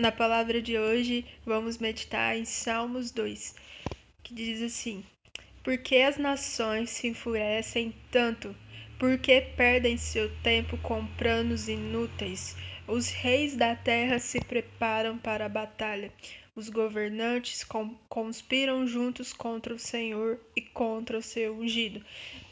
Na palavra de hoje, vamos meditar em Salmos 2, que diz assim: Por que as nações se enfurecem tanto? Por que perdem seu tempo com planos inúteis? Os reis da terra se preparam para a batalha. Os governantes conspiram juntos contra o Senhor e contra o seu ungido.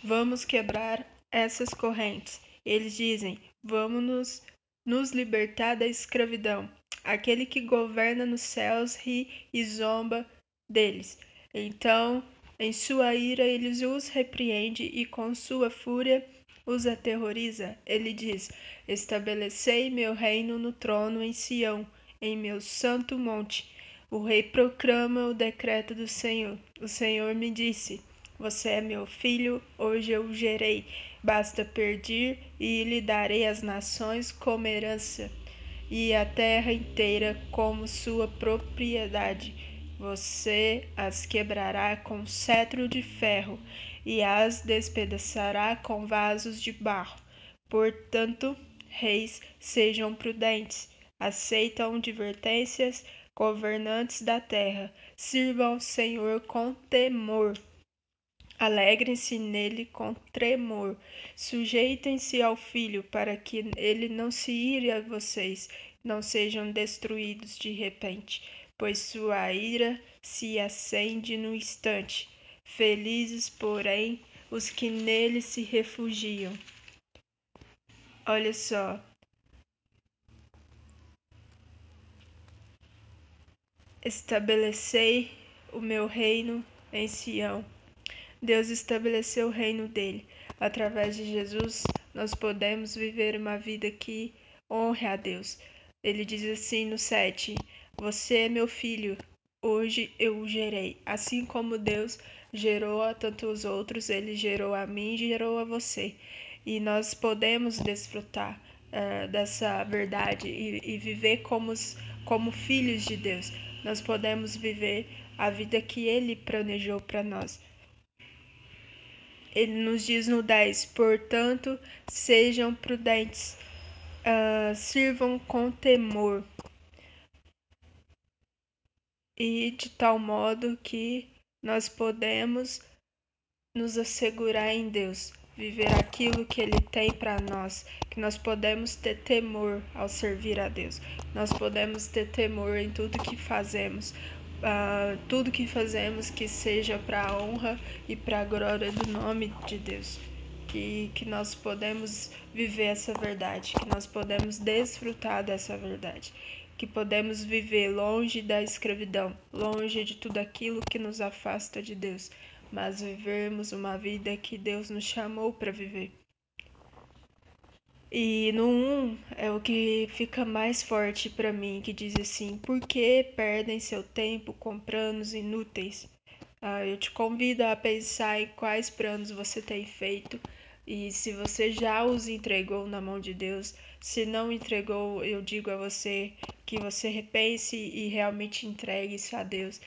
Vamos quebrar essas correntes. Eles dizem: Vamos nos, nos libertar da escravidão. Aquele que governa nos céus ri e zomba deles. Então, em sua ira, ele os repreende e com sua fúria os aterroriza. Ele diz: Estabelecei meu reino no trono em Sião, em meu santo monte. O rei proclama o decreto do Senhor. O Senhor me disse: Você é meu filho, hoje eu o gerei. Basta pedir e lhe darei as nações como herança e a terra inteira como sua propriedade. Você as quebrará com cetro de ferro e as despedaçará com vasos de barro. Portanto, reis, sejam prudentes, aceitam advertências, governantes da terra, sirvam ao Senhor com temor. Alegrem-se nele com tremor. Sujeitem-se ao filho, para que ele não se ire a vocês, não sejam destruídos de repente, pois sua ira se acende no instante. Felizes, porém, os que nele se refugiam. Olha só. Estabelecei o meu reino em Sião Deus estabeleceu o reino dele. Através de Jesus, nós podemos viver uma vida que honre a Deus. Ele diz assim no 7: Você é meu filho, hoje eu o gerei. Assim como Deus gerou a tantos outros, ele gerou a mim e gerou a você. E nós podemos desfrutar uh, dessa verdade e, e viver como, como filhos de Deus. Nós podemos viver a vida que ele planejou para nós. Ele nos diz no 10: Portanto, sejam prudentes, uh, sirvam com temor, e de tal modo que nós podemos nos assegurar em Deus, viver aquilo que Ele tem para nós, que nós podemos ter temor ao servir a Deus, nós podemos ter temor em tudo que fazemos, uh, tudo que fazemos que seja para a honra e para a glória do nome de Deus. Que, que nós podemos viver essa verdade, que nós podemos desfrutar dessa verdade, que podemos viver longe da escravidão, longe de tudo aquilo que nos afasta de Deus, mas vivermos uma vida que Deus nos chamou para viver. E no 1 é o que fica mais forte para mim, que diz assim: por que perdem seu tempo com planos inúteis? Ah, eu te convido a pensar em quais planos você tem feito e se você já os entregou na mão de Deus. Se não entregou, eu digo a você que você repense e realmente entregue-se a Deus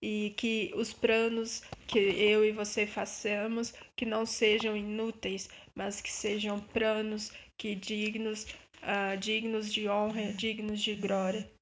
e que os planos que eu e você façamos que não sejam inúteis, mas que sejam planos que dignos, uh, dignos de honra, dignos de glória.